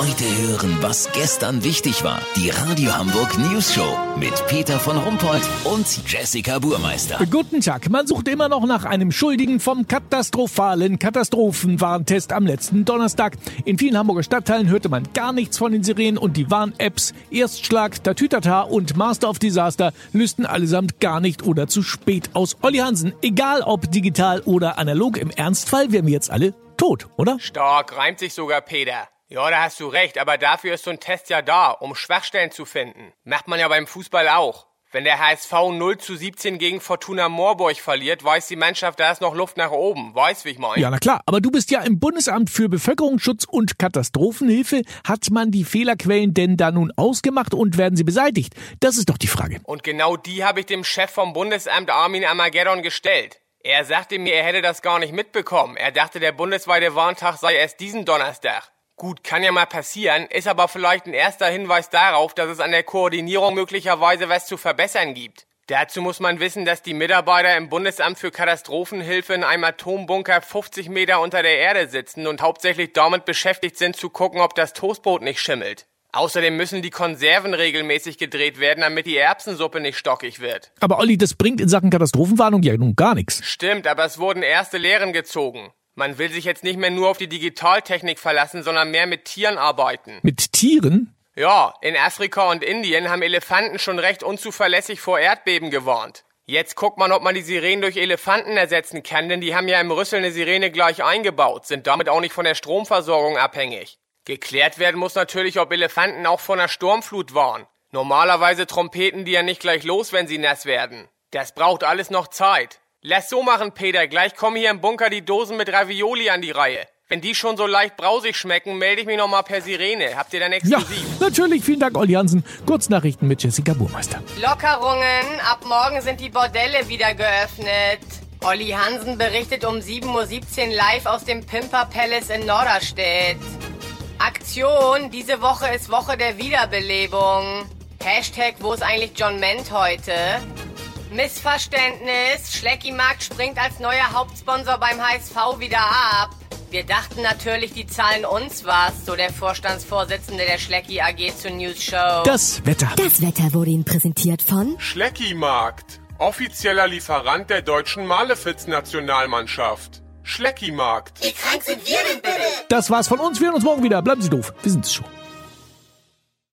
Heute hören, was gestern wichtig war. Die Radio Hamburg News Show mit Peter von Rumpold und Jessica Burmeister. Guten Tag. Man sucht immer noch nach einem Schuldigen vom katastrophalen Katastrophenwarntest am letzten Donnerstag. In vielen Hamburger Stadtteilen hörte man gar nichts von den Sirenen und die Warn-Apps Erstschlag, Tatütata und Master of Disaster lösten allesamt gar nicht oder zu spät aus. Olli Hansen, egal ob digital oder analog, im Ernstfall wären wir jetzt alle tot, oder? Stark, reimt sich sogar, Peter. Ja, da hast du recht, aber dafür ist so ein Test ja da, um Schwachstellen zu finden. Macht man ja beim Fußball auch. Wenn der HSV 0 zu 17 gegen Fortuna Moorburg verliert, weiß die Mannschaft, da ist noch Luft nach oben. Weiß, wie ich meine? Ja, na klar. Aber du bist ja im Bundesamt für Bevölkerungsschutz und Katastrophenhilfe. Hat man die Fehlerquellen denn da nun ausgemacht und werden sie beseitigt? Das ist doch die Frage. Und genau die habe ich dem Chef vom Bundesamt Armin Amageddon gestellt. Er sagte mir, er hätte das gar nicht mitbekommen. Er dachte, der bundesweite Warntag sei erst diesen Donnerstag. Gut, kann ja mal passieren, ist aber vielleicht ein erster Hinweis darauf, dass es an der Koordinierung möglicherweise was zu verbessern gibt. Dazu muss man wissen, dass die Mitarbeiter im Bundesamt für Katastrophenhilfe in einem Atombunker 50 Meter unter der Erde sitzen und hauptsächlich damit beschäftigt sind zu gucken, ob das Toastbrot nicht schimmelt. Außerdem müssen die Konserven regelmäßig gedreht werden, damit die Erbsensuppe nicht stockig wird. Aber Olli, das bringt in Sachen Katastrophenwarnung ja nun gar nichts. Stimmt, aber es wurden erste Lehren gezogen. Man will sich jetzt nicht mehr nur auf die Digitaltechnik verlassen, sondern mehr mit Tieren arbeiten. Mit Tieren? Ja, in Afrika und Indien haben Elefanten schon recht unzuverlässig vor Erdbeben gewarnt. Jetzt guckt man, ob man die Sirenen durch Elefanten ersetzen kann, denn die haben ja im Rüssel eine Sirene gleich eingebaut, sind damit auch nicht von der Stromversorgung abhängig. Geklärt werden muss natürlich, ob Elefanten auch von einer Sturmflut waren. Normalerweise trompeten die ja nicht gleich los, wenn sie nass werden. Das braucht alles noch Zeit. Lass so machen, Peter. Gleich kommen hier im Bunker die Dosen mit Ravioli an die Reihe. Wenn die schon so leicht brausig schmecken, melde ich mich nochmal per Sirene. Habt ihr dann exklusiv? Ja, natürlich. Vielen Dank, Olli Hansen. Kurznachrichten mit Jessica Burmeister. Lockerungen. Ab morgen sind die Bordelle wieder geöffnet. Olli Hansen berichtet um 7.17 Uhr live aus dem Pimper Palace in Norderstedt. Aktion. Diese Woche ist Woche der Wiederbelebung. Hashtag, wo ist eigentlich John Ment heute? Missverständnis. Schleckimarkt springt als neuer Hauptsponsor beim HSV wieder ab. Wir dachten natürlich, die zahlen uns was, so der Vorstandsvorsitzende der Schlecki AG zur News Show. Das Wetter. Das Wetter wurde Ihnen präsentiert von Schleckimarkt, offizieller Lieferant der deutschen Malefiz-Nationalmannschaft. Schleckimarkt. Wie krank sind wir denn bitte? Das war's von uns. Wir hören uns morgen wieder. Bleiben Sie doof. Wir sind's schon.